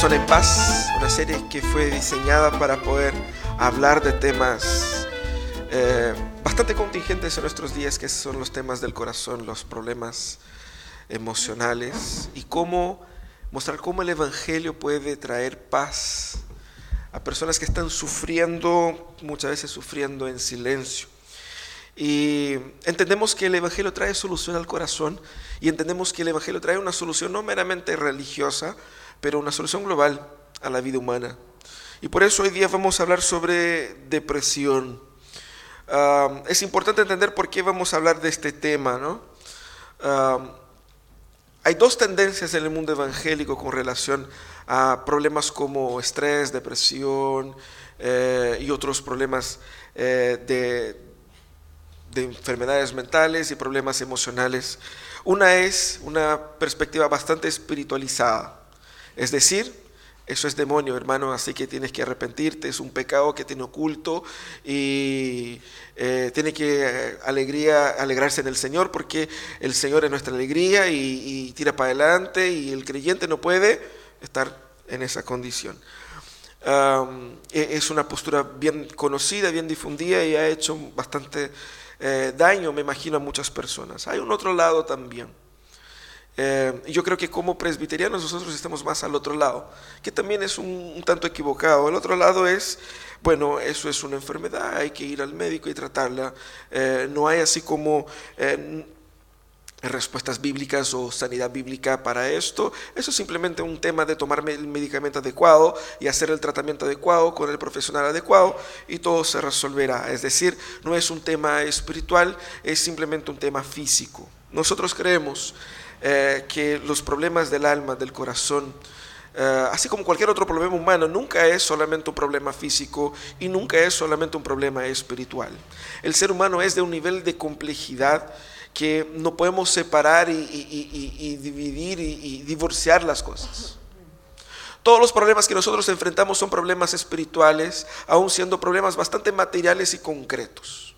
Corazón en Paz, una serie que fue diseñada para poder hablar de temas eh, bastante contingentes en nuestros días, que son los temas del corazón, los problemas emocionales y cómo mostrar cómo el Evangelio puede traer paz a personas que están sufriendo, muchas veces sufriendo en silencio. Y entendemos que el Evangelio trae solución al corazón y entendemos que el Evangelio trae una solución no meramente religiosa, pero una solución global a la vida humana. Y por eso hoy día vamos a hablar sobre depresión. es importante entender por qué vamos a hablar de este tema. ¿no? hay dos tendencias en el mundo evangélico con relación a problemas como estrés, depresión eh, y otros problemas eh, de, de enfermedades mentales y problemas emocionales. Una es una perspectiva bastante espiritualizada, es decir, eso es demonio, hermano, así que tienes que arrepentirte, es un pecado que tiene oculto y eh, tiene que eh, alegría, alegrarse en el Señor porque el Señor es nuestra alegría y, tira para adelante y el creyente no puede estar en esa condición. E, es una postura bien conocida, bien difundida y ha hecho bastante eh, daño, me imagino, a muchas personas. Hay un otro lado también. Eh, yo creo que como presbiterianos nosotros estamos más al otro lado, que también es un, tanto equivocado. El otro lado es, bueno, eso es una enfermedad, hay que ir al médico y tratarla. Eh, no hay así como respuestas bíblicas o sanidad bíblica para esto. Eso es simplemente un tema de tomar el medicamento adecuado y hacer el tratamiento adecuado con el profesional adecuado y todo se resolverá. Es decir, no es un tema espiritual, es simplemente un tema físico. Nosotros creemos eh, que los problemas del alma, del corazón, eh, así como cualquier otro problema humano, nunca es solamente un problema físico y nunca es solamente un problema espiritual. El ser humano es de un nivel de complejidad que no podemos separar y, dividir y, divorciar las cosas. Todos los problemas que nosotros enfrentamos son problemas espirituales, aun siendo problemas bastante materiales y concretos.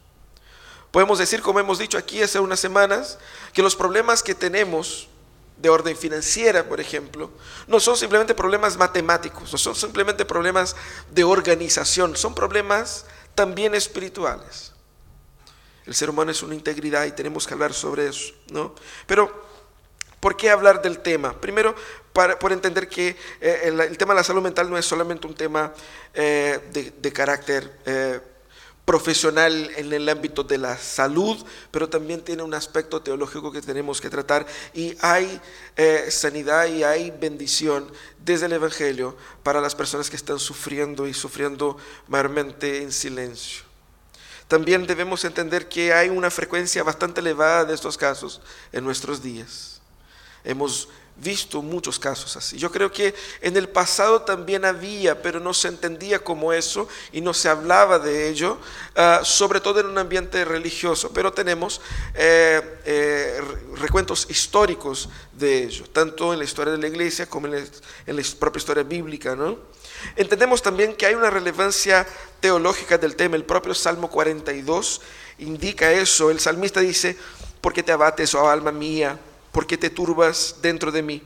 Podemos decir, como hemos dicho aquí hace unas semanas, que los problemas que tenemos de orden financiera, por ejemplo, no son simplemente problemas matemáticos, no son simplemente problemas de organización, son problemas también espirituales. El ser humano es una integridad y tenemos que hablar sobre eso, ¿no? Pero, ¿por qué hablar del tema? Primero, para, por entender que eh, el, tema de la salud mental no es solamente un tema eh, de, carácter eh, profesional en el ámbito de la salud, pero también tiene un aspecto teológico que tenemos que tratar y hay sanidad y hay bendición desde el Evangelio para las personas que están sufriendo y sufriendo mayormente en silencio. También debemos entender que hay una frecuencia bastante elevada de estos casos en nuestros días. Hemos visto muchos casos así. Yo creo que en el pasado también había, pero no se entendía como eso y no se hablaba de ello, ah, sobre todo en un ambiente religioso. Pero tenemos eh, eh, recuentos históricos de ello, tanto en la historia de la iglesia como en la, propia historia bíblica. ¿no? Entendemos también que hay una relevancia teológica del tema. El propio Salmo 42 indica eso. El salmista dice, ¿por qué te abates, oh alma mía? ¿Por qué te turbas dentro de mí?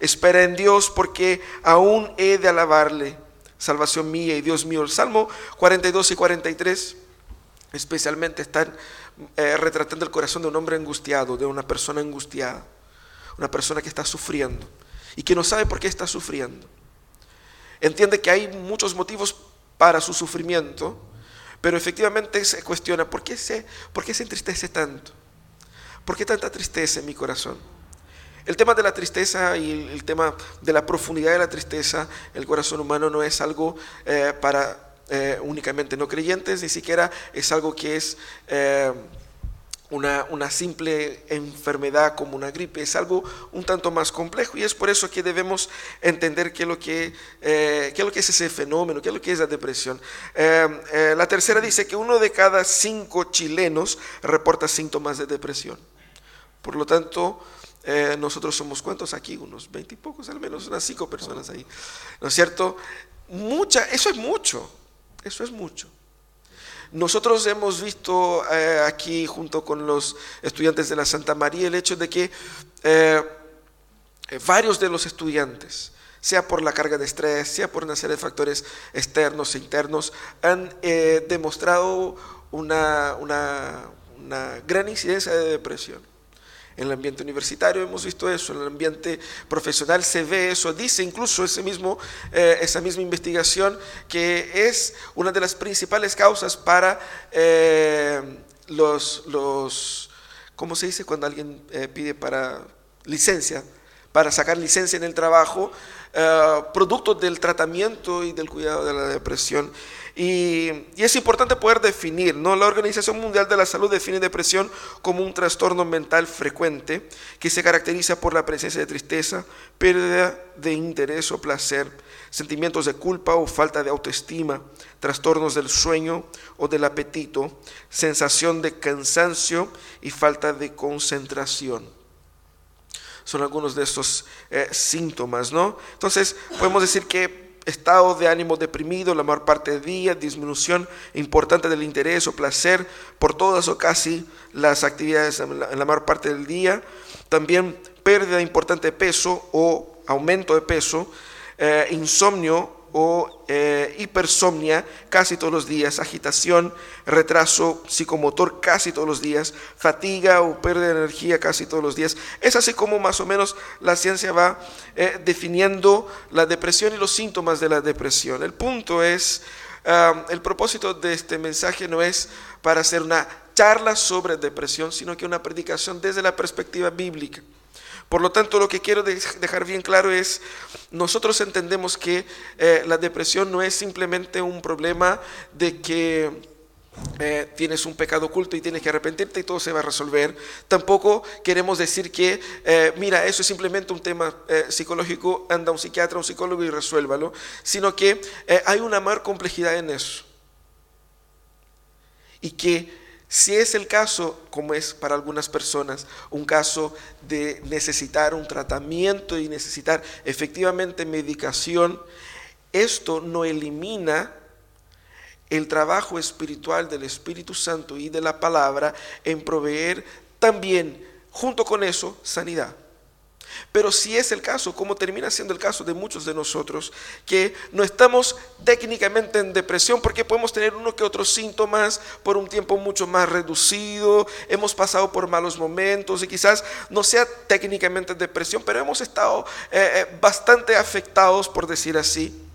Espera en Dios porque aún he de alabarle, salvación mía y Dios mío. El Salmo 42 y 43 especialmente están eh, retratando el corazón de un hombre angustiado, de una persona angustiada, una persona que está sufriendo y que no sabe por qué está sufriendo. Entiende que hay muchos motivos para su sufrimiento, pero efectivamente se cuestiona, ¿por qué se, por qué se entristece tanto? ¿Por qué tanta tristeza en mi corazón? El tema de la tristeza y el, tema de la profundidad de la tristeza, el corazón humano no es algo eh, para eh, únicamente no creyentes, ni siquiera es algo que es... Eh, una, simple enfermedad como una gripe, es algo un tanto más complejo y es por eso que debemos entender qué es lo que, es, lo que es ese fenómeno, qué es lo que es la depresión. La tercera dice que uno de cada cinco chilenos reporta síntomas de depresión. Por lo tanto, nosotros somos cuántos aquí, unos veinte y pocos, al menos unas cinco personas ahí. ¿No es cierto? Mucha, eso es mucho, eso es mucho. Nosotros hemos visto eh, aquí junto con los estudiantes de la Santa María el hecho de que eh, eh, varios de los estudiantes, sea por la carga de estrés, sea por una serie de factores externos e internos, han eh, demostrado una, una, una gran incidencia de depresión. En el ambiente universitario hemos visto eso, en el ambiente profesional se ve eso, dice incluso ese mismo, eh, esa misma investigación que es una de las principales causas para eh, los, los, ¿cómo se dice cuando alguien eh, pide para licencia? Para sacar licencia en el trabajo, producto del tratamiento y del cuidado de la depresión. Y, es importante poder definir, ¿no? La Organización Mundial de la Salud define depresión como un trastorno mental frecuente que se caracteriza por la presencia de tristeza, pérdida de interés o placer, sentimientos de culpa o falta de autoestima, trastornos del sueño o del apetito, sensación de cansancio y falta de concentración son algunos de estos eh, síntomas, ¿no? Entonces, podemos decir que estado de ánimo deprimido la mayor parte del día, disminución importante del interés o placer por todas o casi las actividades en la, mayor parte del día, también pérdida importante de peso o aumento de peso, eh, insomnio o eh, hipersomnia casi todos los días, agitación, retraso psicomotor casi todos los días, fatiga o pérdida de energía casi todos los días. Es así como más o menos la ciencia va eh, definiendo la depresión y los síntomas de la depresión. El punto es, el propósito de este mensaje no es para hacer una charla sobre depresión, sino que una predicación desde la perspectiva bíblica. Por lo tanto, lo que quiero dejar bien claro es, nosotros entendemos que eh, la depresión no es simplemente un problema de que eh, tienes un pecado oculto y tienes que arrepentirte y todo se va a resolver. Tampoco queremos decir que, eh, mira, eso es simplemente un tema psicológico, anda un psiquiatra, un psicólogo y resuélvalo, sino que hay una mayor complejidad en eso. Y que si es el caso, como es para algunas personas, un caso de necesitar un tratamiento y necesitar efectivamente medicación, esto no elimina el trabajo espiritual del Espíritu Santo y de la palabra en proveer también, junto con eso, sanidad. Pero si es el caso, como termina siendo el caso de muchos de nosotros, que no estamos técnicamente en depresión porque podemos tener uno que otros síntomas por un tiempo mucho más reducido, hemos pasado por malos momentos y quizás no sea técnicamente depresión, pero hemos estado eh, eh, bastante afectados, por decir así.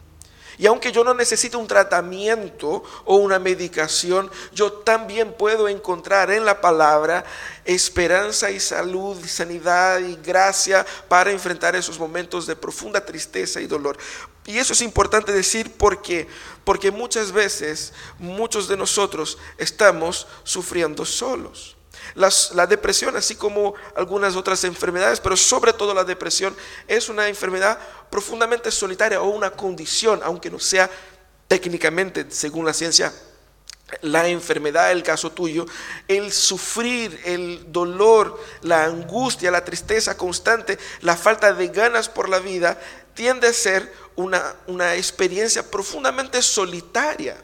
Y aunque yo no necesite un tratamiento o una medicación, yo también puedo encontrar en la palabra esperanza y salud, sanidad y gracia para enfrentar esos momentos de profunda tristeza y dolor. Y eso es importante decir porque porque muchas veces muchos de nosotros estamos sufriendo solos la depresión, así como algunas otras enfermedades, pero sobre todo la depresión, es una enfermedad profundamente solitaria o una condición, aunque no sea técnicamente, según la ciencia, la enfermedad, el caso tuyo, el sufrir, el dolor, la angustia, la tristeza constante, la falta de ganas por la vida, tiende a ser una, una experiencia profundamente solitaria.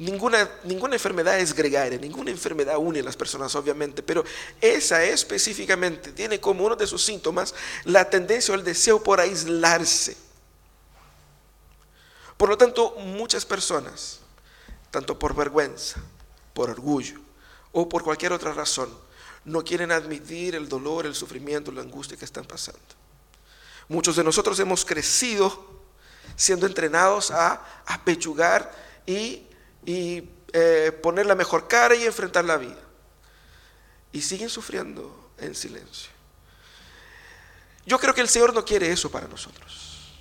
Ninguna, ninguna enfermedad es gregaria, ninguna enfermedad une a las personas, obviamente, pero esa específicamente tiene como uno de sus síntomas la tendencia o el deseo por aislarse. Por lo tanto, muchas personas, tanto por vergüenza, por orgullo o por cualquier otra razón, no quieren admitir el dolor, el sufrimiento, la angustia que están pasando. Muchos de nosotros hemos crecido siendo entrenados a apechugar y y eh, poner la mejor cara y enfrentar la vida. Y siguen sufriendo en silencio. Yo creo que el Señor no quiere eso para nosotros.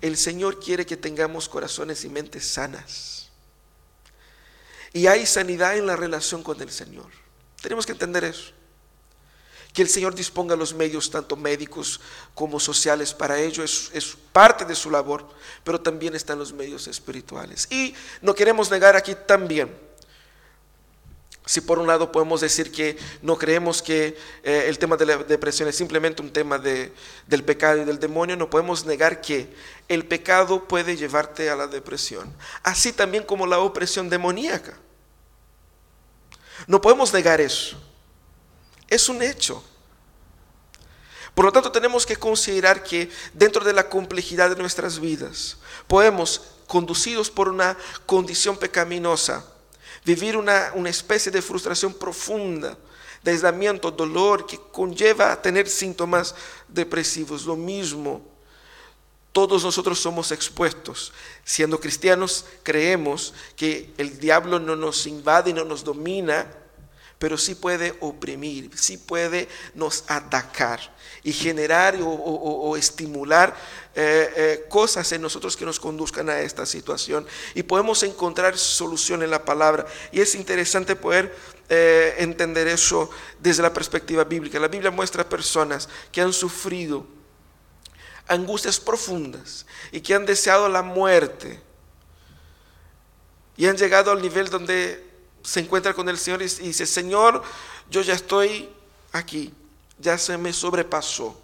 El Señor quiere que tengamos corazones y mentes sanas. Y hay sanidad en la relación con el Señor. Tenemos que entender eso que el Señor disponga los medios, tanto médicos como sociales, para ello es, parte de su labor, pero también están los medios espirituales. Y no queremos negar aquí también, si por un lado podemos decir que no creemos que eh, el tema de la depresión es simplemente un tema de, del pecado y del demonio, no podemos negar que el pecado puede llevarte a la depresión, así también como la opresión demoníaca. No podemos negar eso. Es un hecho. Por lo tanto, tenemos que considerar que dentro de la complejidad de nuestras vidas, podemos, conducidos por una condición pecaminosa, vivir una, una especie de frustración profunda, de aislamiento, dolor, que conlleva a tener síntomas depresivos. Lo mismo, todos nosotros somos expuestos. Siendo cristianos, creemos que el diablo no nos invade y no nos domina, pero sí puede oprimir, sí puede nos atacar y generar o, estimular eh, eh, cosas en nosotros que nos conduzcan a esta situación. Y podemos encontrar solución en la palabra. Y es interesante poder eh, entender eso desde la perspectiva bíblica. La Biblia muestra personas que han sufrido angustias profundas y que han deseado la muerte y han llegado al nivel donde se encuentra con el Señor y dice, Señor, yo ya estoy aquí ya se me sobrepasó.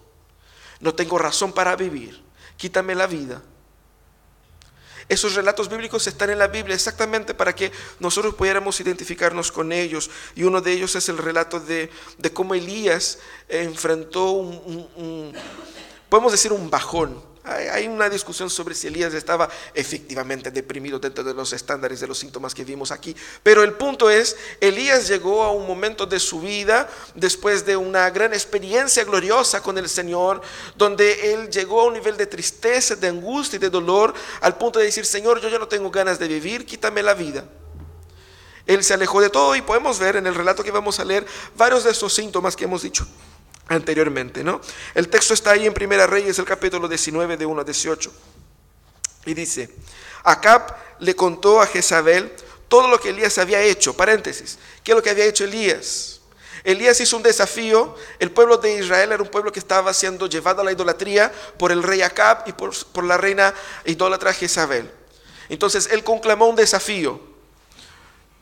No tengo razón para vivir. Quítame la vida. Esos relatos bíblicos están en la Biblia exactamente para que nosotros pudiéramos identificarnos con ellos. Y uno de ellos es el relato de, cómo Elías enfrentó un, podemos decir, un bajón hay una discusión sobre si Elías estaba efectivamente deprimido dentro de los estándares de los síntomas que vimos aquí. Pero el punto es, Elías llegó a un momento de su vida después de una gran experiencia gloriosa con el Señor, donde él llegó a un nivel de tristeza, de angustia y de dolor, al punto de decir, Señor, yo ya no tengo ganas de vivir, quítame la vida. Él se alejó de todo y podemos ver en el relato que vamos a leer varios de esos síntomas que hemos dicho anteriormente, ¿no? El texto está ahí en Primera Reyes, el capítulo 19, de 1 a 18. Y dice, Acab le contó a Jezabel todo lo que Elías había hecho. Paréntesis, ¿qué es lo que había hecho Elías? Elías hizo un desafío, el pueblo de Israel era un pueblo que estaba siendo llevado a la idolatría por el rey Acab y por, por la reina idólatra Jezabel. Entonces él conclamó un desafío,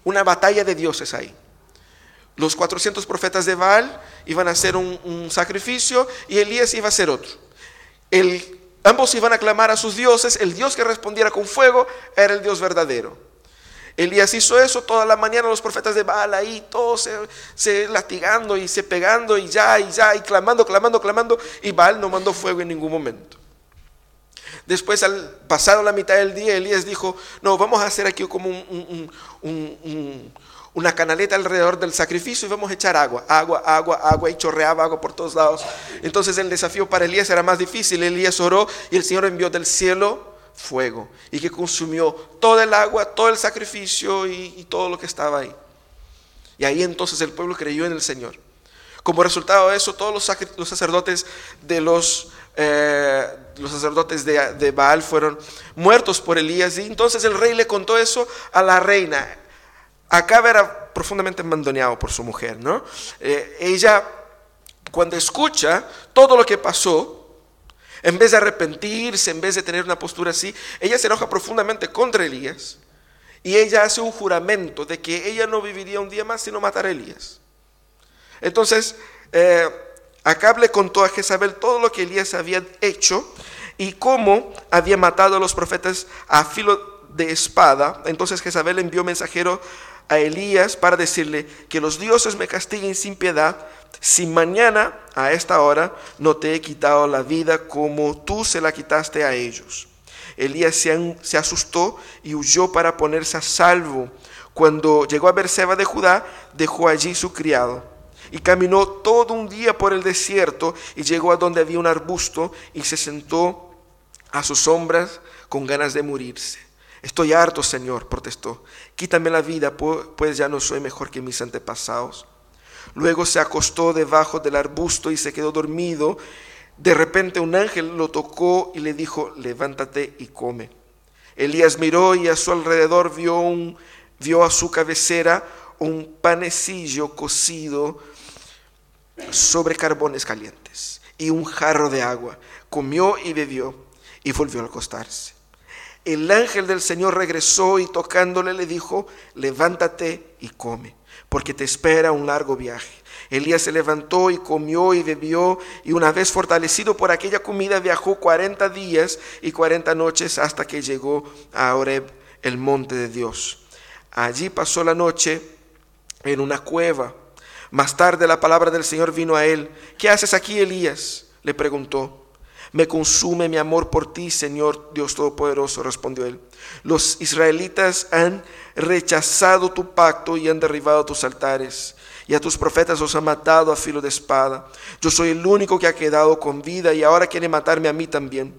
una batalla de dioses ahí. Los 400 profetas de Baal iban a hacer un, sacrificio y Elías iba a hacer otro. Ambos iban a clamar a sus dioses, el Dios que respondiera con fuego era el Dios verdadero. Elías hizo eso toda la mañana, los profetas de Baal ahí, todos se, latigando y se pegando y ya, y ya, y clamando, clamando, clamando, y Baal no mandó fuego en ningún momento. Después, al pasado la mitad del día, Elías dijo, no, vamos a hacer aquí como un, una canaleta alrededor del sacrificio y vamos a echar agua, agua, agua, agua, y chorreaba agua por todos lados. Entonces el desafío para Elías era más difícil. Elías oró y el Señor envió del cielo fuego y que consumió todo el agua, todo el sacrificio y, todo lo que estaba ahí. Y ahí entonces el pueblo creyó en el Señor. Como resultado de eso, todos los, sacerdotes de los, eh, los sacerdotes de, de Baal fueron muertos por Elías. Y entonces el rey le contó eso a la reina. Acab era profundamente mandoneado por su mujer, ¿no? Eh, ella, cuando escucha todo lo que pasó, en vez de arrepentirse, en vez de tener una postura así, ella se enoja profundamente contra Elías y ella hace un juramento de que ella no viviría un día más sino matar a Elías. Entonces, eh, Acab le contó a Jezabel todo lo que Elías había hecho y cómo había matado a los profetas a filo de espada. Entonces Jezabel envió mensajero a Elías para decirle que los dioses me castiguen sin piedad si mañana a esta hora no te he quitado la vida como tú se la quitaste a ellos. Elías se, asustó y huyó para ponerse a salvo. Cuando llegó a Berseba de Judá, dejó allí su criado y caminó todo un día por el desierto y llegó a donde había un arbusto y se sentó a sus sombras con ganas de morirse. Estoy harto, Señor, protestó. Quítame la vida, pues ya no soy mejor que mis antepasados. Luego se acostó debajo del arbusto y se quedó dormido. De repente un ángel lo tocó y le dijo, levántate y come. Elías miró y a su alrededor vio, vio a su cabecera un panecillo cocido sobre carbones calientes y un jarro de agua. Comió y bebió y volvió a acostarse el ángel del Señor regresó y tocándole le dijo, levántate y come, porque te espera un largo viaje. Elías se levantó y comió y bebió, y una vez fortalecido por aquella comida viajó cuarenta días y cuarenta noches hasta que llegó a Oreb, el monte de Dios. Allí pasó la noche en una cueva. Más tarde la palabra del Señor vino a él. ¿Qué haces aquí, Elías? Le preguntó. Me consume mi amor por ti, Señor Dios Todopoderoso, respondió él. Los israelitas han rechazado tu pacto y han derribado tus altares, y a tus profetas los han matado a filo de espada. Yo soy el único que ha quedado con vida y ahora quiere matarme a mí también.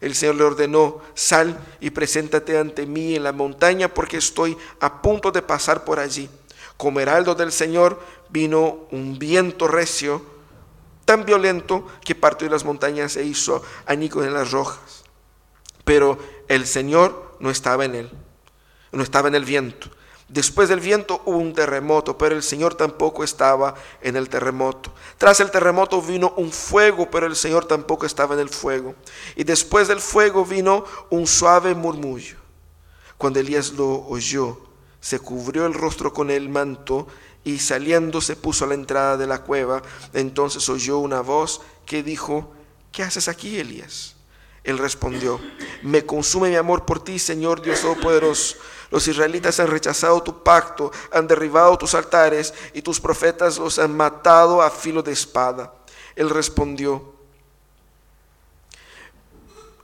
El Señor le ordenó, sal y preséntate ante mí en la montaña porque estoy a punto de pasar por allí. Como heraldo del Señor vino un viento recio tan violento que partió de las montañas e hizo anicos en las rojas. Pero el Señor no estaba en él, no estaba en el viento. Después del viento hubo un terremoto, pero el Señor tampoco estaba en el terremoto. Tras el terremoto vino un fuego, pero el Señor tampoco estaba en el fuego. Y después del fuego vino un suave murmullo. Cuando Elías lo oyó, se cubrió el rostro con el manto y saliendo se puso a la entrada de la cueva. Entonces oyó una voz que dijo, ¿qué haces aquí, Elías? Él respondió, me consume mi amor por ti, Señor Dios Todopoderoso. Los israelitas han rechazado tu pacto, han derribado tus altares y tus profetas los han matado a filo de espada. Él respondió,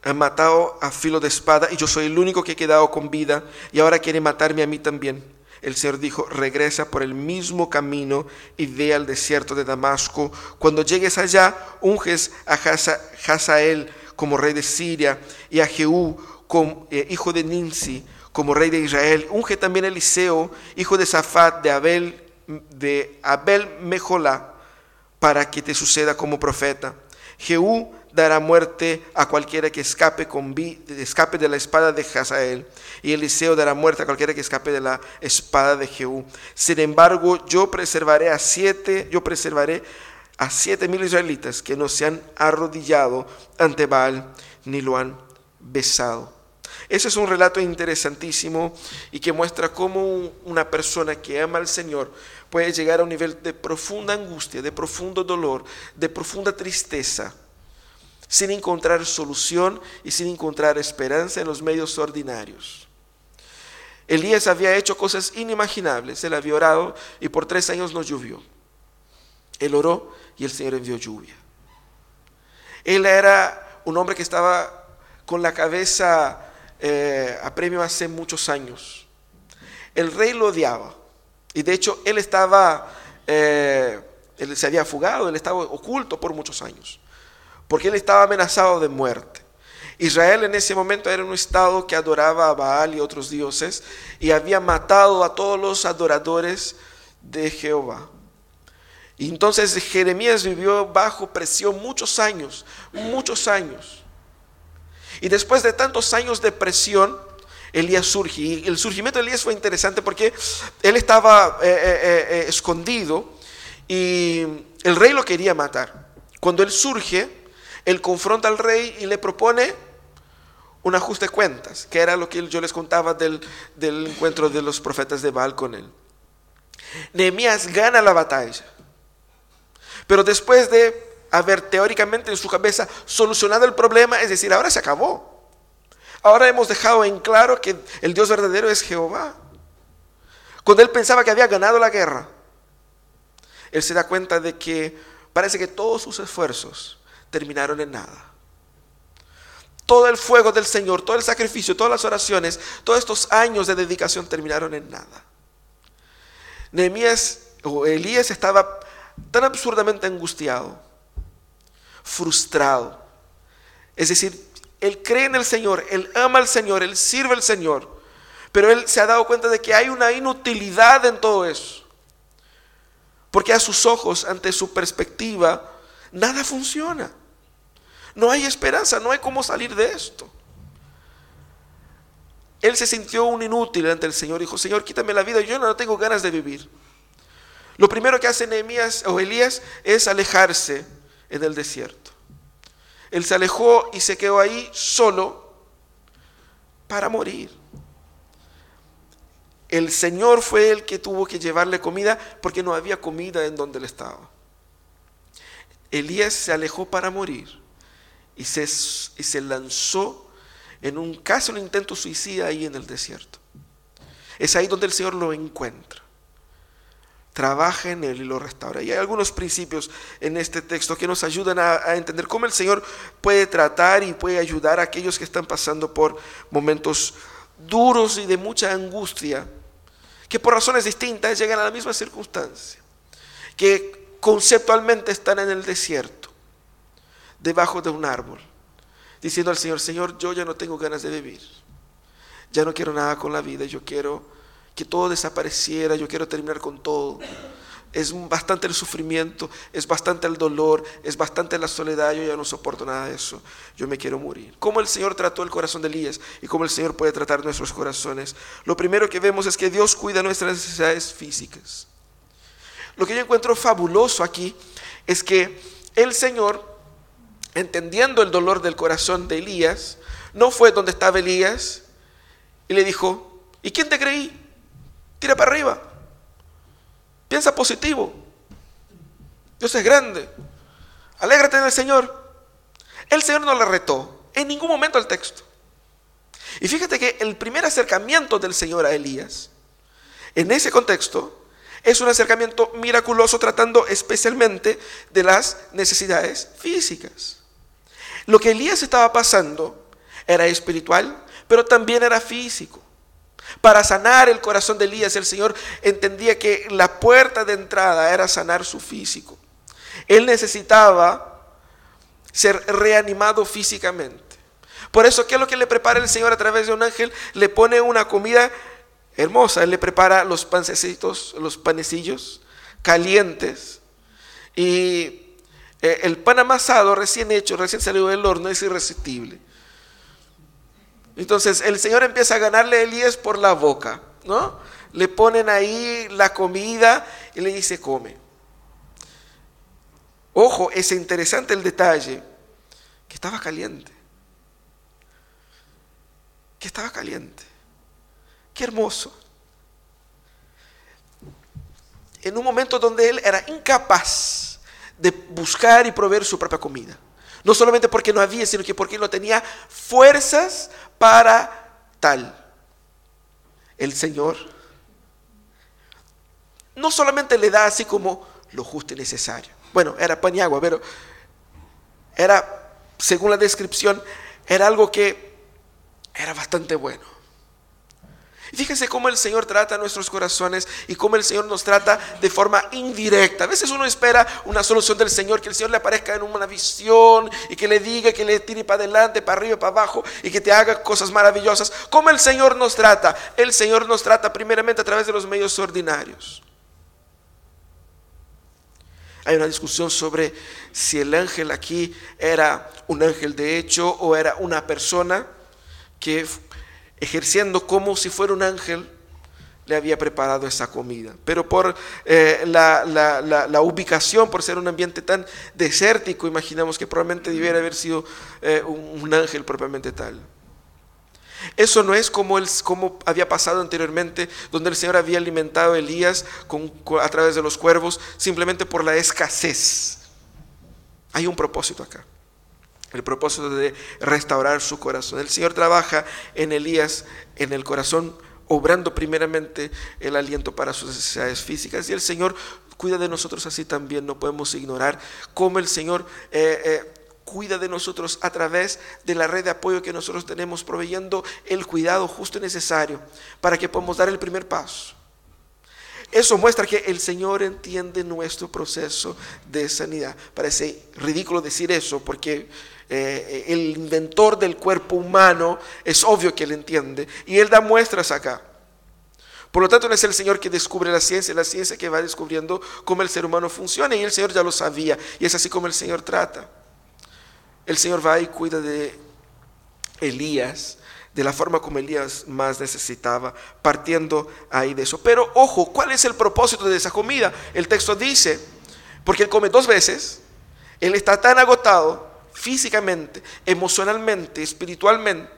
han matado a filo de espada y yo soy el único que he quedado con vida y ahora quiere matarme a mí también. El Señor dijo, regresa por el mismo camino y ve al desierto de Damasco. Cuando llegues allá, unges a Hazael como rey de Siria y a Jehú, como, eh, hijo de Ninsi, como rey de Israel. Unge también a Eliseo, hijo de Safat, de Abel, de Abel Mejola, para que te suceda como profeta. Jehú dará muerte a cualquiera que escape, con escape de la espada de Hazael, y Eliseo dará muerte a cualquiera que escape de la espada de Jehú. Sin embargo, yo preservaré a siete, yo preservaré a siete mil israelitas que no se han arrodillado ante Baal ni lo han besado. Ese es un relato interesantísimo y que muestra cómo una persona que ama al Señor puede llegar a un nivel de profunda angustia, de profundo dolor, de profunda tristeza sin encontrar solución y sin encontrar esperanza en los medios ordinarios. Elías había hecho cosas inimaginables, él había orado y por tres años no llovió. Él oró y el Señor envió lluvia. Él era un hombre que estaba con la cabeza eh, a premio hace muchos años. El rey lo odiaba y de hecho él estaba, eh, él se había fugado, él estaba oculto por muchos años porque él estaba amenazado de muerte. Israel en ese momento era un estado que adoraba a Baal y otros dioses y había matado a todos los adoradores de Jehová. Y entonces Jeremías vivió bajo presión muchos años, muchos años. Y después de tantos años de presión, Elías surge. Y el surgimiento de Elías fue interesante porque él estaba eh, eh, eh, escondido y el rey lo quería matar. Cuando él surge, él confronta al rey y le propone un ajuste de cuentas, que era lo que yo les contaba del, encuentro de los profetas de Baal con él. Nehemías gana la batalla, pero después de haber teóricamente en su cabeza solucionado el problema, es decir, ahora se acabó. Ahora hemos dejado en claro que el Dios verdadero es Jehová. Cuando él pensaba que había ganado la guerra, él se da cuenta de que parece que todos sus esfuerzos terminaron en nada. Todo el fuego del Señor, todo el sacrificio, todas las oraciones, todos estos años de dedicación terminaron en nada. Nehemías o Elías estaba tan absurdamente angustiado, frustrado. Es decir, él cree en el Señor, él ama al Señor, él sirve al Señor, pero él se ha dado cuenta de que hay una inutilidad en todo eso. Porque a sus ojos, ante su perspectiva, nada funciona. No hay esperanza, no hay cómo salir de esto. Él se sintió un inútil ante el Señor. Dijo, Señor, quítame la vida, yo no tengo ganas de vivir. Lo primero que hace Nehemías o Elías es alejarse en el desierto. Él se alejó y se quedó ahí solo para morir. El Señor fue el que tuvo que llevarle comida porque no había comida en donde él estaba. Elías se alejó para morir y se, y se lanzó en un caso, un intento suicida ahí en el desierto. Es ahí donde el Señor lo encuentra. trabaja en él y lo restaura. Y hay algunos principios en este texto que nos ayudan a, entender cómo el Señor puede tratar y puede ayudar a aquellos que están pasando por momentos duros y de mucha angustia, que por razones distintas llegan a la misma circunstancia, que conceptualmente están en el desierto, debajo de un árbol, diciendo al Señor, Señor, yo ya no tengo ganas de vivir, ya no quiero nada con la vida, yo quiero que todo desapareciera, yo quiero terminar con todo. Es bastante el sufrimiento, es bastante el dolor, es bastante la soledad, yo ya no soporto nada de eso, yo me quiero morir. ¿Cómo el Señor trató el corazón de Elías y cómo el Señor puede tratar nuestros corazones? Lo primero que vemos es que Dios cuida nuestras necesidades físicas. Lo que yo encuentro fabuloso aquí es que el Señor, entendiendo el dolor del corazón de Elías, no fue donde estaba Elías y le dijo, ¿y quién te creí? Tira para arriba. Piensa positivo. Dios es grande. Alégrate en el Señor. El Señor no le retó en ningún momento al texto. Y fíjate que el primer acercamiento del Señor a Elías, en ese contexto, es un acercamiento miraculoso tratando especialmente de las necesidades físicas. Lo que Elías estaba pasando era espiritual, pero también era físico. Para sanar el corazón de Elías, el Señor entendía que la puerta de entrada era sanar su físico. Él necesitaba ser reanimado físicamente. Por eso, ¿qué es lo que le prepara el Señor a través de un ángel? Le pone una comida hermosa. Él le prepara los pancecitos, los panecillos calientes. Y eh, el pan amasado recién hecho, recién salido del horno, es irresistible. Entonces el Señor empieza a ganarle a Elías por la boca, ¿no? Le ponen ahí la comida y le dice, come. Ojo, es interesante el detalle, que estaba caliente. Que estaba caliente. Qué hermoso. En un momento donde él era incapaz de buscar y proveer su propia comida. No solamente porque no había, sino que porque no tenía fuerzas para tal. El Señor no solamente le da así como lo justo y necesario. Bueno, era pan y agua, pero era, según la descripción, era algo que era bastante bueno. Fíjense cómo el Señor trata nuestros corazones y cómo el Señor nos trata de forma indirecta. A veces uno espera una solución del Señor, que el Señor le aparezca en una visión y que le diga, que le tire para adelante, para arriba, para abajo y que te haga cosas maravillosas. ¿Cómo el Señor nos trata? El Señor nos trata primeramente a través de los medios ordinarios. Hay una discusión sobre si el ángel aquí era un ángel de hecho o era una persona que ejerciendo como si fuera un ángel, le había preparado esa comida. Pero por eh, la, ubicación, por ser un ambiente tan desértico, imaginamos que probablemente debiera haber sido eh, un, ángel propiamente tal. Eso no es como, el, como había pasado anteriormente, donde el Señor había alimentado a Elías a través de los cuervos, simplemente por la escasez. Hay un propósito acá el propósito de restaurar su corazón. El Señor trabaja en Elías, en el corazón, obrando primeramente el aliento para sus necesidades físicas. Y el Señor cuida de nosotros así también. No podemos ignorar cómo el Señor eh, eh, cuida de nosotros a través de la red de apoyo que nosotros tenemos, proveyendo el cuidado justo y necesario para que podamos dar el primer paso. Eso muestra que el Señor entiende nuestro proceso de sanidad. Parece ridículo decir eso porque eh, el inventor del cuerpo humano, es obvio que él entiende. Y él da muestras acá. Por lo tanto, no es el Señor que descubre la ciencia, la ciencia que va descubriendo cómo el ser humano funciona. Y el Señor ya lo sabía. Y es así como el Señor trata. El Señor va y cuida de Elías de la forma como Elías más necesitaba, partiendo ahí de eso. Pero ojo, ¿cuál es el propósito de esa comida? El texto dice, porque él come dos veces, él está tan agotado físicamente, emocionalmente, espiritualmente,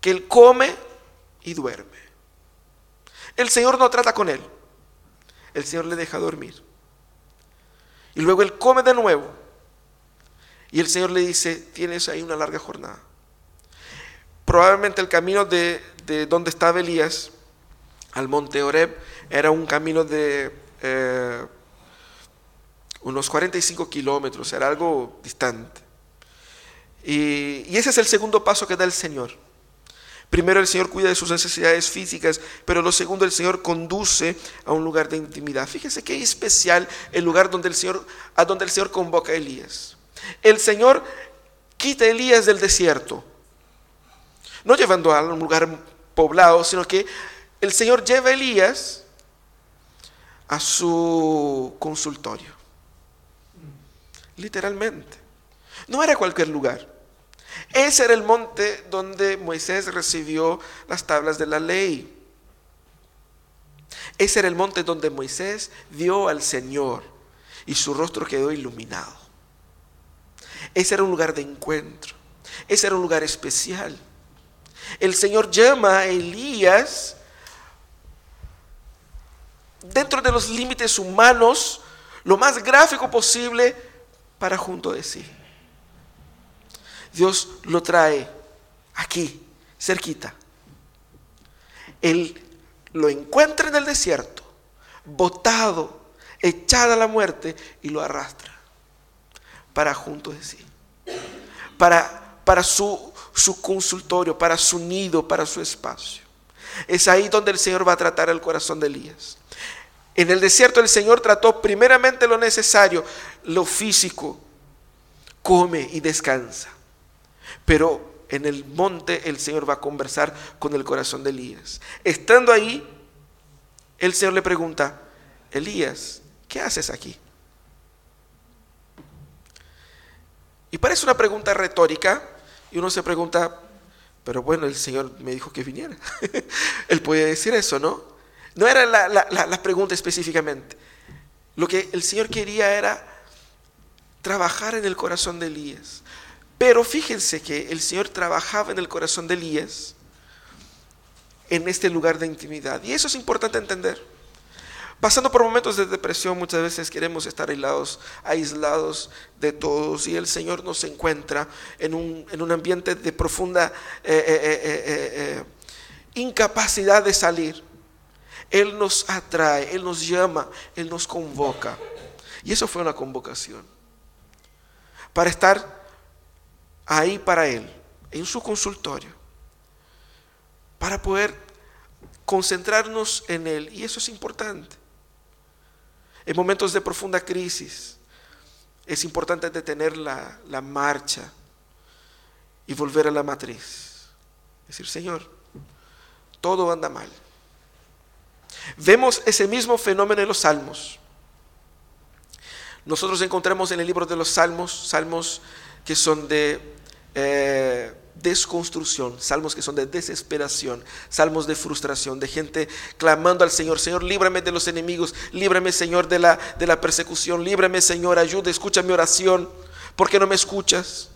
que él come y duerme. El Señor no trata con él, el Señor le deja dormir. Y luego él come de nuevo. Y el Señor le dice, tienes ahí una larga jornada. Probablemente el camino de, donde estaba Elías al monte Oreb era un camino de eh, unos 45 kilómetros, era algo distante. Y, y ese es el segundo paso que da el Señor. Primero el Señor cuida de sus necesidades físicas, pero lo segundo el Señor conduce a un lugar de intimidad. Fíjese qué especial el lugar donde el Señor, a donde el Señor convoca a Elías. El Señor quita a Elías del desierto, no llevando a un lugar poblado, sino que el Señor lleva a Elías a su consultorio. Literalmente. No era cualquier lugar. Ese era el monte donde Moisés recibió las tablas de la ley. Ese era el monte donde Moisés vio al Señor y su rostro quedó iluminado. Ese era un lugar de encuentro. Ese era un lugar especial. El Señor llama a Elías dentro de los límites humanos, lo más gráfico posible, para junto de sí. Dios lo trae aquí, cerquita. Él lo encuentra en el desierto, botado, echada a la muerte, y lo arrastra para junto de sí. Para, para su, su consultorio, para su nido, para su espacio. Es ahí donde el Señor va a tratar el corazón de Elías. En el desierto el Señor trató primeramente lo necesario, lo físico. Come y descansa. Pero en el monte el Señor va a conversar con el corazón de Elías. Estando ahí, el Señor le pregunta, Elías, ¿qué haces aquí? Y parece una pregunta retórica y uno se pregunta, pero bueno, el Señor me dijo que viniera. Él puede decir eso, ¿no? No era la, la pregunta específicamente. Lo que el Señor quería era trabajar en el corazón de Elías. Pero fíjense que el Señor trabajaba en el corazón de Elías en este lugar de intimidad. Y eso es importante entender. Pasando por momentos de depresión, muchas veces queremos estar aislados, aislados de todos y el Señor nos encuentra en un, ambiente de profunda eh, eh, eh, incapacidad de salir. Él nos atrae, Él nos llama, Él nos convoca. Y eso fue una convocación. Para estar ahí para Él, en su consultorio, para poder concentrarnos en Él. Y eso es importante. En momentos de profunda crisis, es importante detener la, la marcha y volver a la matriz. Decir, Señor, todo anda mal. Vemos ese mismo fenómeno en los salmos. Nosotros encontramos en el libro de los salmos, salmos que son de eh, desconstrucción, salmos que son de desesperación, salmos de frustración, de gente clamando al Señor, Señor, líbrame de los enemigos, líbrame Señor de la, de la persecución, líbrame Señor, ayuda, escucha mi oración, ¿por qué no me escuchas?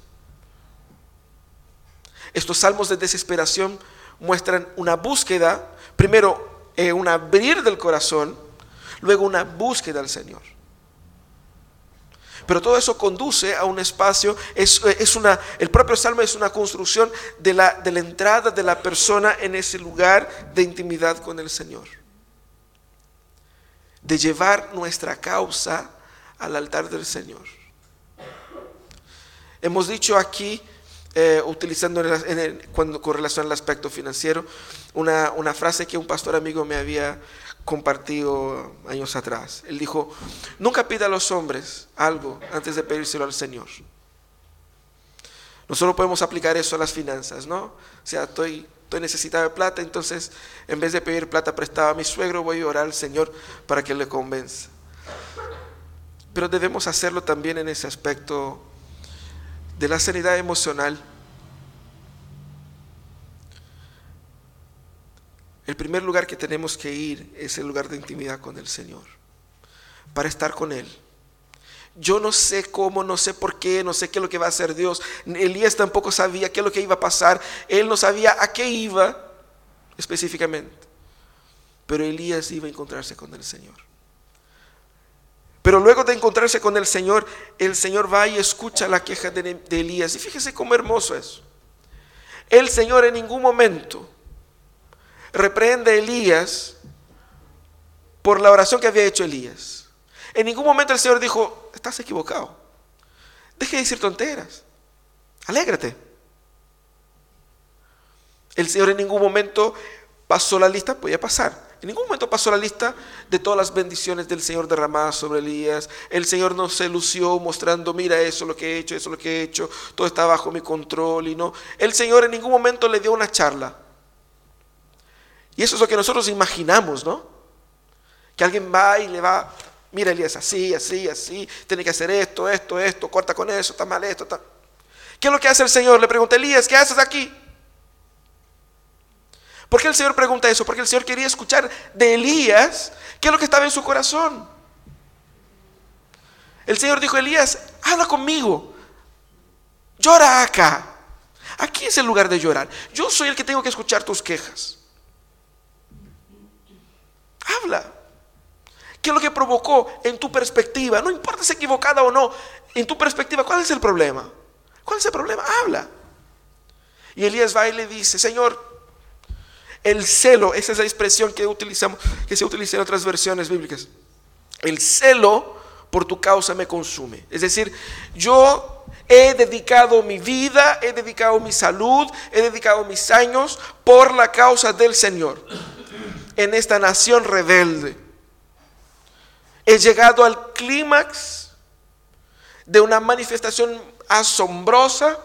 Estos salmos de desesperación muestran una búsqueda, primero eh, un abrir del corazón, luego una búsqueda al Señor. Pero todo eso conduce a un espacio, es, una, el propio salmo es una construcción de la, de la entrada de la persona en ese lugar de intimidad con el Señor. De llevar nuestra causa al altar del Señor. Hemos dicho aquí, eh, utilizando cuando, con relación al aspecto financiero, una, una frase que un pastor amigo me había compartido años atrás. Él dijo, nunca pida a los hombres algo antes de pedírselo al Señor. Nosotros podemos aplicar eso a las finanzas, ¿no? O sea, estoy, necesitado de plata, entonces en vez de pedir plata prestada a mi suegro, voy a orar al Señor para que le convenza. Pero debemos hacerlo también en ese aspecto de la sanidad emocional El primer lugar que tenemos que ir es el lugar de intimidad con el Señor, para estar con Él. Yo no sé cómo, no sé por qué, no sé qué es lo que va a hacer Dios. Elías tampoco sabía qué es lo que iba a pasar. Él no sabía a qué iba específicamente. Pero Elías iba a encontrarse con el Señor. Pero luego de encontrarse con el Señor, el Señor va y escucha la queja de, Elías. Y fíjese cómo hermoso es. El Señor en ningún momento reprende a Elías por la oración que había hecho Elías. En ningún momento el Señor dijo, estás equivocado. Deje de decir tonteras. Alégrate. El Señor en ningún momento pasó la lista, podía pasar. En ningún momento pasó la lista de todas las bendiciones del Señor derramadas sobre Elías. El Señor no se lució mostrando, mira eso lo que he hecho, eso lo que he hecho, todo está bajo mi control y no. El Señor en ningún momento le dio una charla. Y eso es lo que nosotros imaginamos, ¿no? Que alguien va y le va, mira Elías, así, así, así, tiene que hacer esto, esto, esto, corta con eso, está mal esto, está... ¿Qué es lo que hace el Señor? Le pregunta Elías, ¿qué haces aquí? ¿Por qué el Señor pregunta eso? Porque el Señor quería escuchar de Elías qué es lo que estaba en su corazón. El Señor dijo, Elías, habla conmigo, llora acá. Aquí es el lugar de llorar. Yo soy el que tengo que escuchar tus quejas. Habla. ¿Qué es lo que provocó en tu perspectiva? No importa si es equivocada o no. En tu perspectiva, ¿cuál es el problema? ¿Cuál es el problema? Habla. Y Elías va y le dice, Señor, el celo, esa es la expresión que utilizamos, que se utiliza en otras versiones bíblicas. El celo por tu causa me consume. Es decir, yo he dedicado mi vida, he dedicado mi salud, he dedicado mis años por la causa del Señor en esta nación rebelde. He llegado al clímax de una manifestación asombrosa,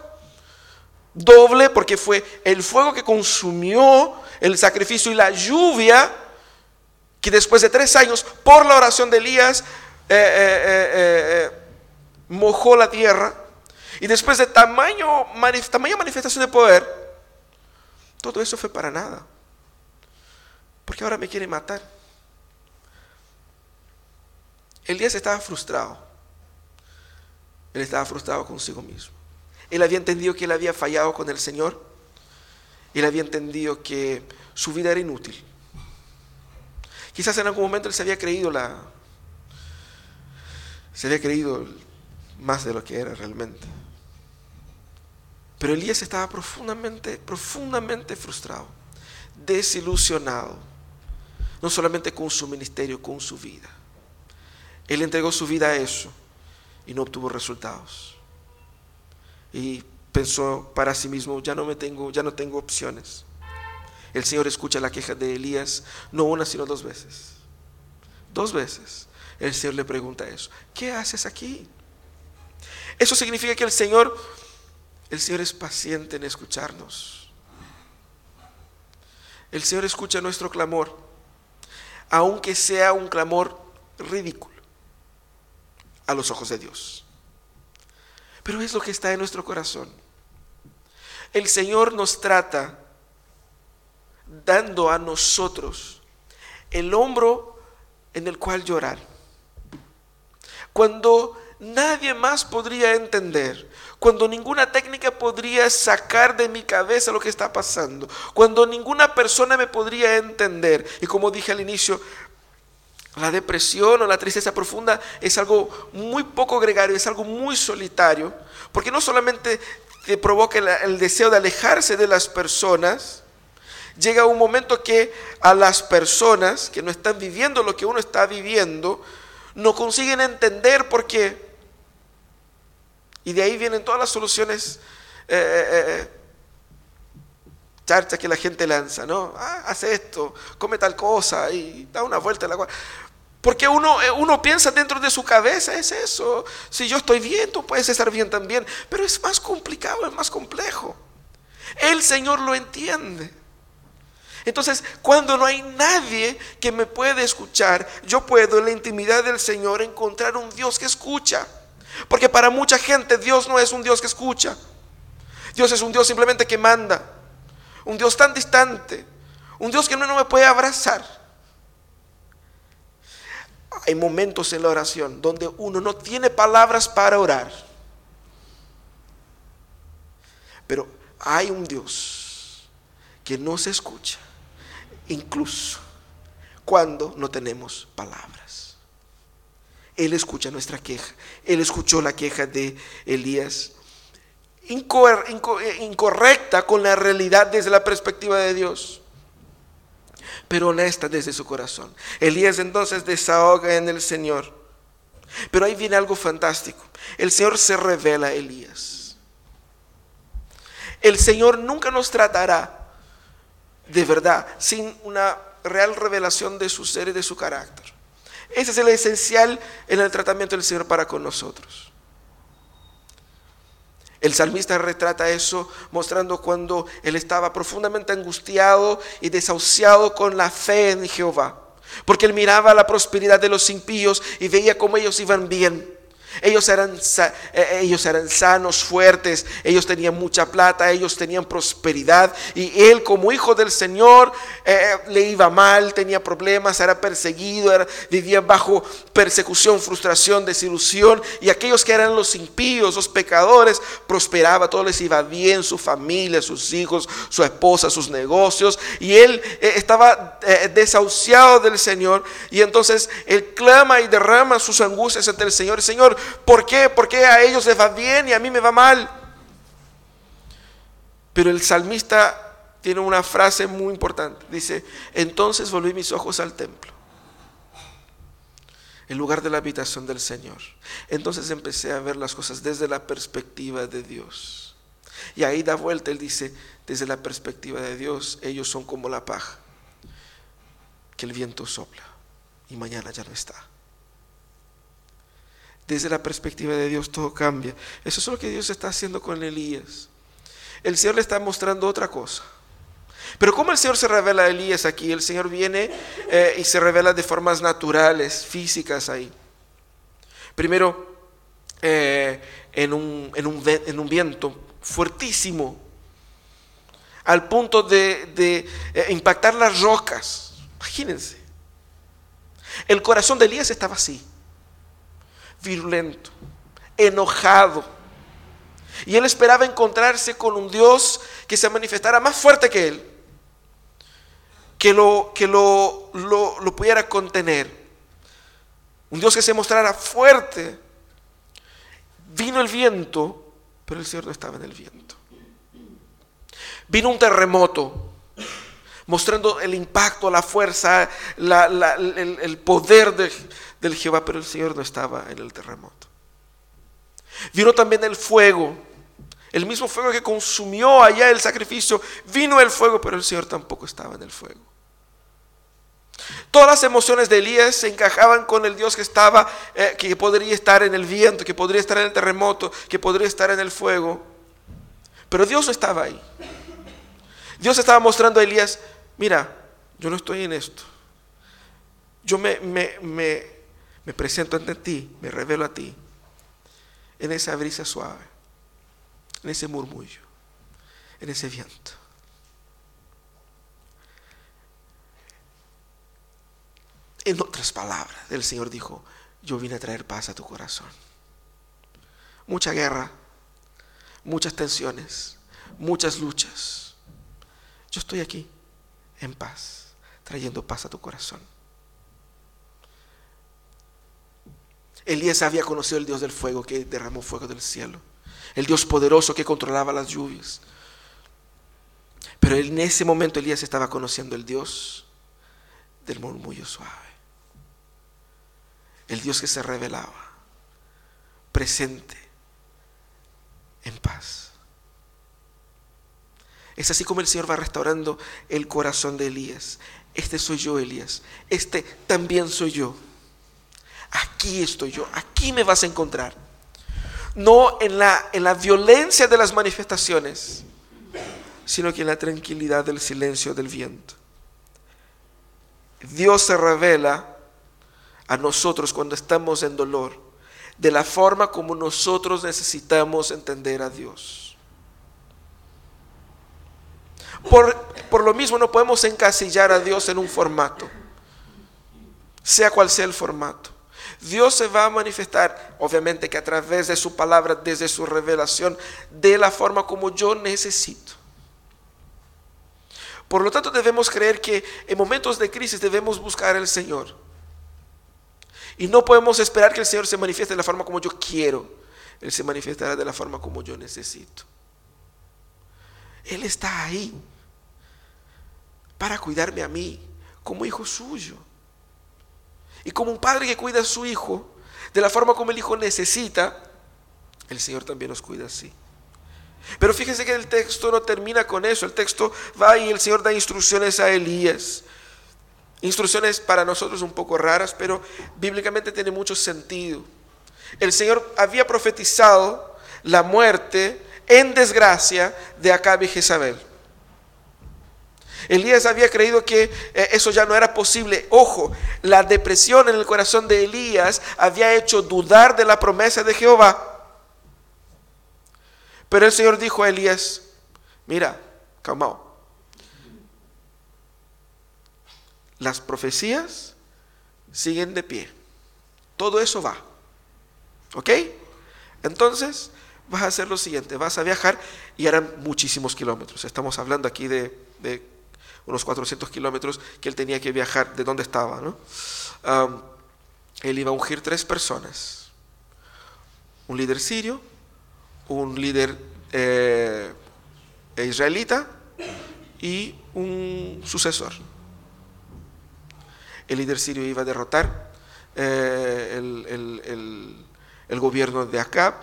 doble, porque fue el fuego que consumió el sacrificio y la lluvia, que después de tres años, por la oración de Elías, eh, eh, eh, mojó la tierra, y después de tamaño, tamaño manifestación de poder, todo eso fue para nada. Porque ahora me quiere matar. Elías estaba frustrado. Él estaba frustrado consigo mismo. Él había entendido que él había fallado con el Señor él había entendido que su vida era inútil. Quizás en algún momento él se había creído la. Se había creído más de lo que era realmente. Pero Elías estaba profundamente, profundamente frustrado, desilusionado, no solamente con su ministerio, con su vida. Él entregó su vida a eso y no obtuvo resultados. Y pensó para sí mismo, ya no me tengo, ya no tengo opciones. El Señor escucha la queja de Elías no una sino dos veces. Dos veces. El Señor le pregunta eso. ¿Qué haces aquí? Eso significa que el Señor el Señor es paciente en escucharnos. El Señor escucha nuestro clamor, aunque sea un clamor ridículo a los ojos de Dios. Pero es lo que está en nuestro corazón. El Señor nos trata dando a nosotros el hombro en el cual llorar. Cuando nadie más podría entender, cuando ninguna técnica podría sacar de mi cabeza lo que está pasando, cuando ninguna persona me podría entender. Y como dije al inicio, la depresión o la tristeza profunda es algo muy poco gregario, es algo muy solitario, porque no solamente te provoca el, deseo de alejarse de las personas, llega un momento que a las personas que no están viviendo lo que uno está viviendo, no consiguen entender por qué. Y de ahí vienen todas las soluciones eh, eh, eh, charchas que la gente lanza, ¿no? Ah, hace esto, come tal cosa y da una vuelta a la cual. Porque uno, eh, uno piensa dentro de su cabeza, es eso. Si yo estoy bien, tú puedes estar bien también. Pero es más complicado, es más complejo. El Señor lo entiende. Entonces, cuando no hay nadie que me puede escuchar, yo puedo en la intimidad del Señor encontrar un Dios que escucha. Porque para mucha gente Dios no es un Dios que escucha. Dios es un Dios simplemente que manda. Un Dios tan distante. Un Dios que no me puede abrazar. Hay momentos en la oración donde uno no tiene palabras para orar. Pero hay un Dios que nos escucha, incluso cuando no tenemos palabras. Él escucha nuestra queja. Él escuchó la queja de Elías, incorrecta con la realidad desde la perspectiva de Dios. pero honesta desde su corazón. Elías entonces desahoga en el Señor. Pero ahí viene algo fantástico. El Señor se revela a Elías. El Señor nunca nos tratará de verdad sin una real revelación de su ser y de su carácter. Ese es el esencial en el tratamiento del Señor para con nosotros. El salmista retrata eso mostrando cuando él estaba profundamente angustiado y desahuciado con la fe en Jehová. Porque él miraba la prosperidad de los impíos y veía cómo ellos iban bien. Ellos eran, eh, ellos eran sanos, fuertes, ellos tenían mucha plata, ellos tenían prosperidad. Y él como hijo del Señor eh, le iba mal, tenía problemas, era perseguido, vivía bajo persecución, frustración, desilusión. Y aquellos que eran los impíos, los pecadores, prosperaba, todo les iba bien, su familia, sus hijos, su esposa, sus negocios. Y él eh, estaba desahuciado del Señor. Y entonces él clama y derrama sus angustias ante el Señor. Señor, ¿Por qué? Porque a ellos les va bien y a mí me va mal. Pero el salmista tiene una frase muy importante. Dice, entonces volví mis ojos al templo, en lugar de la habitación del Señor. Entonces empecé a ver las cosas desde la perspectiva de Dios. Y ahí da vuelta, él dice, desde la perspectiva de Dios, ellos son como la paja, que el viento sopla y mañana ya no está desde la perspectiva de Dios todo cambia. Eso es lo que Dios está haciendo con Elías. El Señor le está mostrando otra cosa. Pero ¿cómo el Señor se revela a Elías aquí? El Señor viene eh, y se revela de formas naturales, físicas ahí. Primero, eh, en, un, en, un, viento fuertísimo, al punto de, de eh, impactar las rocas. Imagínense. El corazón de Elías estaba así virulento, enojado. Y él esperaba encontrarse con un Dios que se manifestara más fuerte que él, que lo, que lo, lo, pudiera contener. Un Dios que se mostrara fuerte. Vino el viento, pero el Señor no estaba en el viento. Vino un terremoto, mostrando el impacto, la fuerza, el, poder de, del Jehová, pero el Señor no estaba en el terremoto. Vino también el fuego, el mismo fuego que consumió allá el sacrificio, vino el fuego, pero el Señor tampoco estaba en el fuego. Todas las emociones de Elías se encajaban con el Dios que estaba, eh, que podría estar en el viento, que podría estar en el terremoto, que podría estar en el fuego. Pero Dios no estaba ahí. Dios estaba mostrando a Elías, mira, yo no estoy en esto. Yo me, me presento ante ti, me revelo a ti, en esa brisa suave, en ese murmullo, en ese viento. En otras palabras, el Señor dijo, yo vine a traer paz a tu corazón. Mucha guerra, muchas tensiones, muchas luchas. Yo estoy aquí en paz, trayendo paz a tu corazón. Elías había conocido el Dios del fuego que derramó fuego del cielo, el Dios poderoso que controlaba las lluvias. Pero en ese momento Elías estaba conociendo el Dios del murmullo suave, el Dios que se revelaba, presente, en paz. Es así como el Señor va restaurando el corazón de Elías. Este soy yo, Elías. Este también soy yo aquí estoy yo, aquí me vas a encontrar. No en la, en la violencia de las manifestaciones, sino que en la tranquilidad del silencio del viento. Dios se revela a nosotros cuando estamos en dolor, de la forma como nosotros necesitamos entender a Dios. Por, por, lo mismo no podemos encasillar a Dios en un formato, sea cual sea el formato. Dios se va a manifestar, obviamente que a través de su palabra, desde su revelación, de la forma como yo necesito. Por lo tanto, debemos creer que en momentos de crisis debemos buscar al Señor. Y no podemos esperar que el Señor se manifieste de la forma como yo quiero. Él se manifestará de la forma como yo necesito. Él está ahí para cuidarme a mí, como hijo suyo. Y como un padre que cuida a su hijo, de la forma como el hijo necesita, el Señor también nos cuida así. Pero fíjense que el texto no termina con eso. El texto va y el Señor da instrucciones a Elías. Instrucciones para nosotros un poco raras, pero bíblicamente tiene mucho sentido. El Señor había profetizado la muerte en desgracia de Acab y Jezabel. Elías había creído que eh, eso ya no era posible. Ojo, la depresión en el corazón de Elías había hecho dudar de la promesa de Jehová. Pero el Señor dijo a Elías, mira, calmao, las profecías siguen de pie. Todo eso va. ¿Ok? Entonces, vas a hacer lo siguiente, vas a viajar y eran muchísimos kilómetros. Estamos hablando aquí de, unos 400 kilómetros que él tenía que viajar de donde estaba. ¿no? él iba a ungir tres personas. Un líder sirio, un líder eh, israelita y un sucesor. El líder sirio iba a derrotar eh, el, gobierno de Acab,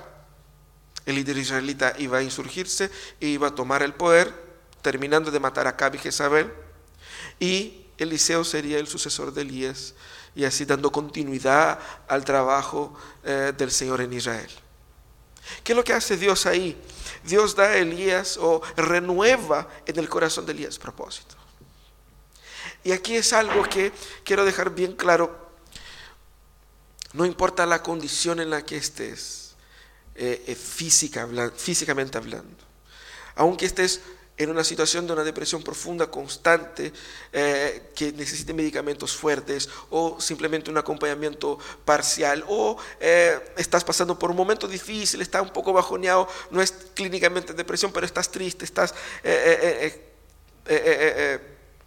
el líder israelita iba a insurgirse e iba a tomar el poder, terminando de matar a Acab y Jezabel, y Eliseo sería el sucesor de Elías, y así dando continuidad al trabajo eh, del Señor en Israel. ¿Qué es lo que hace Dios ahí? Dios da a Elías o renueva en el corazón de Elías propósito. Y aquí es algo que quiero dejar bien claro. No importa la condición en la que estés, eh, eh, física, físicamente hablando. Aunque estés en una situación de una depresión profunda, constante, eh, que necesite medicamentos fuertes o simplemente un acompañamiento parcial, o eh, estás pasando por un momento difícil, estás un poco bajoneado, no es clínicamente depresión, pero estás triste, estás, eh,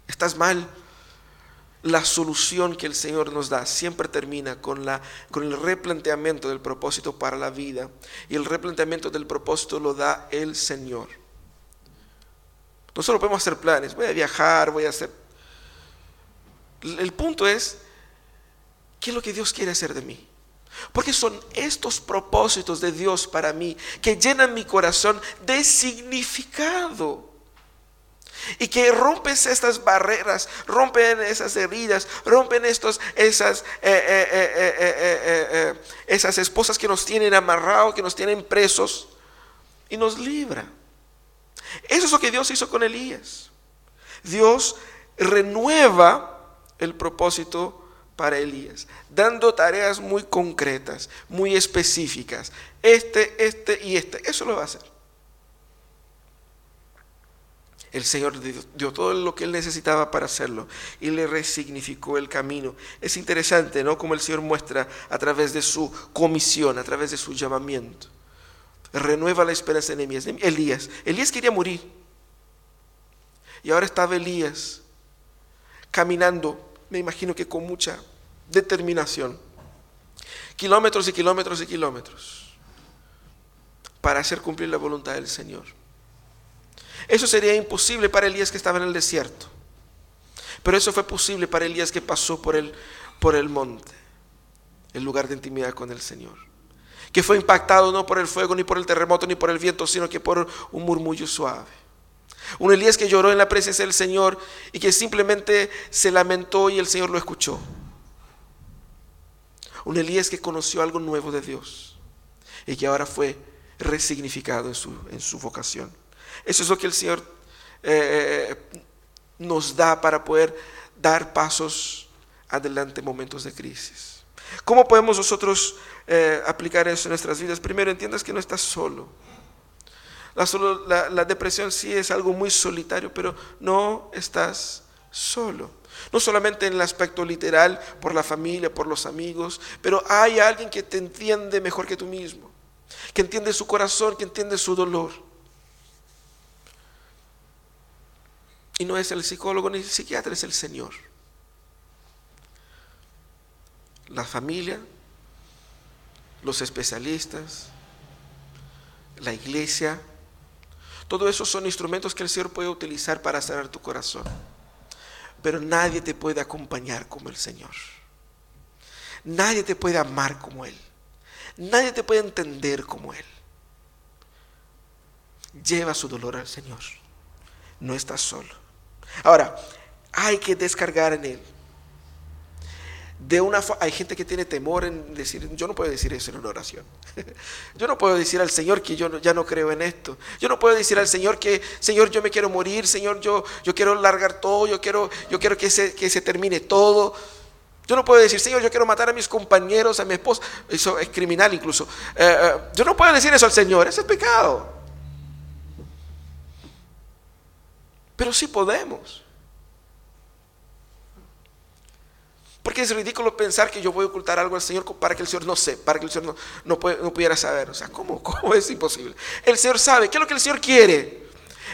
estás mal. La solución que el Señor nos da siempre termina con, la, con el replanteamiento del propósito para la vida. Y el replanteamiento del propósito lo da el Señor. Nosotros podemos hacer planes, voy a viajar, voy a hacer... El punto es, ¿qué es lo que Dios quiere hacer de mí? Porque son estos propósitos de Dios para mí que llenan mi corazón de significado. Y que rompen estas barreras, rompen esas heridas, rompen estos, esas, eh, eh, eh, esas esposas que nos tienen amarrados, que nos tienen presos, y nos libra. Eso es lo que Dios hizo con Elías. Dios renueva el propósito para Elías, dando tareas muy concretas, muy específicas. Este, este y este. Eso lo va a hacer. El Señor dio todo lo que él necesitaba para hacerlo y le resignificó el camino. Es interesante, ¿no? Como el Señor muestra a través de su comisión, a través de su llamamiento renueva la esperanza en Elías. Elías. Elías quería morir. Y ahora estaba Elías caminando, me imagino que con mucha determinación, kilómetros y kilómetros y kilómetros, para hacer cumplir la voluntad del Señor. Eso sería imposible para Elías que estaba en el desierto. Pero eso fue posible para Elías que pasó por el, por el monte, el lugar de intimidad con el Señor que fue impactado no por el fuego, ni por el terremoto, ni por el viento, sino que por un murmullo suave. Un Elías que lloró en la presencia del Señor y que simplemente se lamentó y el Señor lo escuchó. Un Elías que conoció algo nuevo de Dios y que ahora fue resignificado en su, en su vocación. Eso es lo que el Señor eh, nos da para poder dar pasos adelante en momentos de crisis. ¿Cómo podemos nosotros eh, aplicar eso en nuestras vidas, primero entiendas que no estás solo. La, la depresión sí es algo muy solitario, pero no estás solo. No solamente en el aspecto literal, por la familia, por los amigos, pero hay alguien que te entiende mejor que tú mismo, que entiende su corazón, que entiende su dolor. Y no es el psicólogo ni el psiquiatra, es el Señor. La familia, los especialistas, la iglesia. Todo eso son instrumentos que el Señor puede utilizar para sanar tu corazón. Pero nadie te puede acompañar como el Señor. Nadie te puede amar como Él. Nadie te puede entender como Él. Lleva su dolor al Señor. No estás solo. Ahora, hay que descargar en Él. De una hay gente que tiene temor en decir, yo no puedo decir eso en una oración. yo no puedo decir al Señor que yo ya no creo en esto. Yo no puedo decir al Señor que, Señor, yo me quiero morir, Señor, yo, yo quiero largar todo, yo quiero, yo quiero que, se, que se termine todo. Yo no puedo decir, Señor, yo quiero matar a mis compañeros, a mi esposa. Eso es criminal incluso. Eh, eh, yo no puedo decir eso al Señor, eso es pecado. Pero sí podemos. Porque es ridículo pensar que yo voy a ocultar algo al Señor para que el Señor no sepa, para que el Señor no, no, pudiera saber. O sea, ¿cómo, ¿cómo es imposible? El Señor sabe. ¿Qué es lo que el Señor quiere?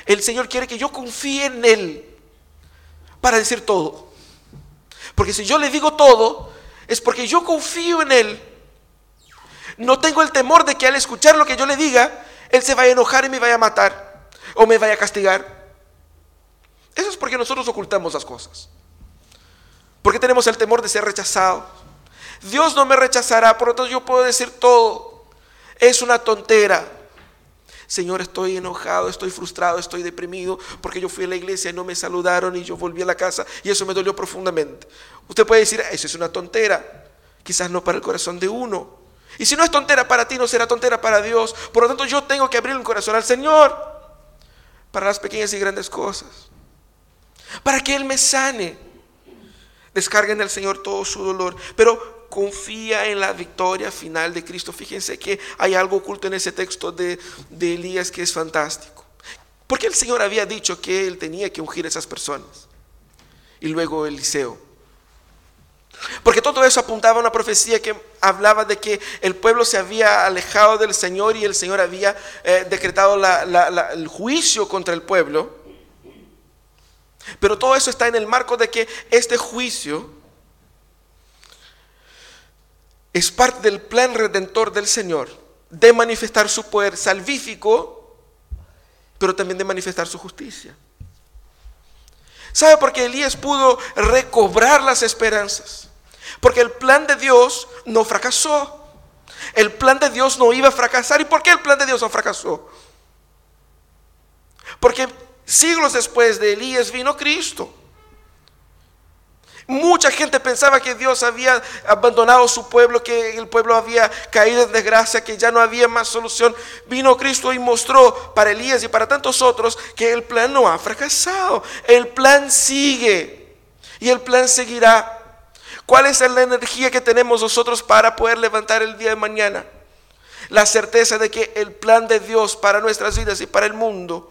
El Señor quiere que yo confíe en Él para decir todo. Porque si yo le digo todo, es porque yo confío en Él. No tengo el temor de que al escuchar lo que yo le diga, Él se vaya a enojar y me vaya a matar o me vaya a castigar. Eso es porque nosotros ocultamos las cosas. Porque tenemos el temor de ser rechazados. Dios no me rechazará, por lo tanto yo puedo decir todo. Es una tontera. Señor, estoy enojado, estoy frustrado, estoy deprimido porque yo fui a la iglesia y no me saludaron y yo volví a la casa y eso me dolió profundamente. Usted puede decir, eso es una tontera. Quizás no para el corazón de uno. Y si no es tontera para ti, no será tontera para Dios. Por lo tanto, yo tengo que abrir el corazón al Señor para las pequeñas y grandes cosas. Para que Él me sane. Descarga en el Señor todo su dolor, pero confía en la victoria final de Cristo. Fíjense que hay algo oculto en ese texto de, de Elías que es fantástico. Porque el Señor había dicho que Él tenía que ungir a esas personas. Y luego Eliseo. Porque todo eso apuntaba a una profecía que hablaba de que el pueblo se había alejado del Señor y el Señor había eh, decretado el juicio contra el pueblo. Pero todo eso está en el marco de que este juicio es parte del plan redentor del Señor, de manifestar su poder salvífico, pero también de manifestar su justicia. ¿Sabe por qué Elías pudo recobrar las esperanzas? Porque el plan de Dios no fracasó. El plan de Dios no iba a fracasar. ¿Y por qué el plan de Dios no fracasó? Porque Siglos después de Elías vino Cristo. Mucha gente pensaba que Dios había abandonado su pueblo, que el pueblo había caído en desgracia, que ya no había más solución. Vino Cristo y mostró para Elías y para tantos otros que el plan no ha fracasado. El plan sigue y el plan seguirá. ¿Cuál es la energía que tenemos nosotros para poder levantar el día de mañana? La certeza de que el plan de Dios para nuestras vidas y para el mundo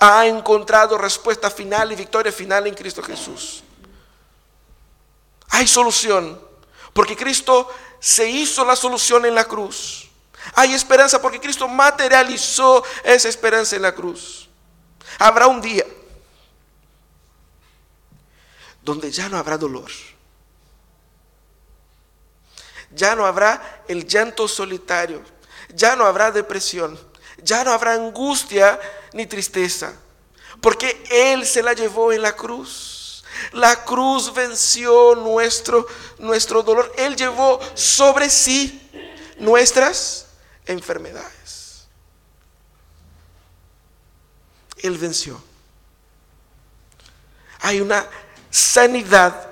ha encontrado respuesta final y victoria final en Cristo Jesús. Hay solución, porque Cristo se hizo la solución en la cruz. Hay esperanza porque Cristo materializó esa esperanza en la cruz. Habrá un día donde ya no habrá dolor. Ya no habrá el llanto solitario. Ya no habrá depresión ya no habrá angustia ni tristeza, porque Él se la llevó en la cruz. La cruz venció nuestro, nuestro dolor. Él llevó sobre sí nuestras enfermedades. Él venció. Hay una sanidad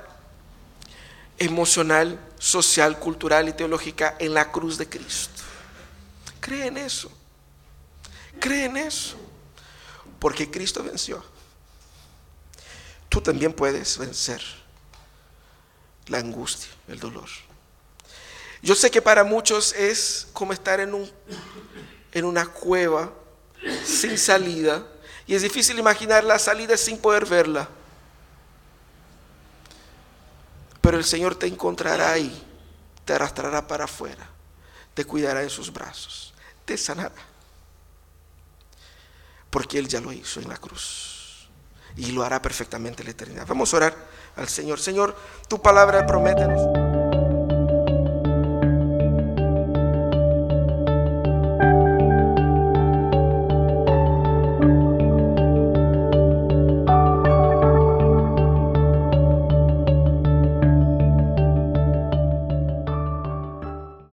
emocional, social, cultural y teológica en la cruz de Cristo. Cree en eso. Cree en eso. Porque Cristo venció. Tú también puedes vencer la angustia, el dolor. Yo sé que para muchos es como estar en, un, en una cueva sin salida y es difícil imaginar la salida sin poder verla. Pero el Señor te encontrará ahí, te arrastrará para afuera, te cuidará en sus brazos, te sanará porque Él ya lo hizo en la cruz y lo hará perfectamente en la eternidad. Vamos a orar al Señor. Señor, tu palabra promete.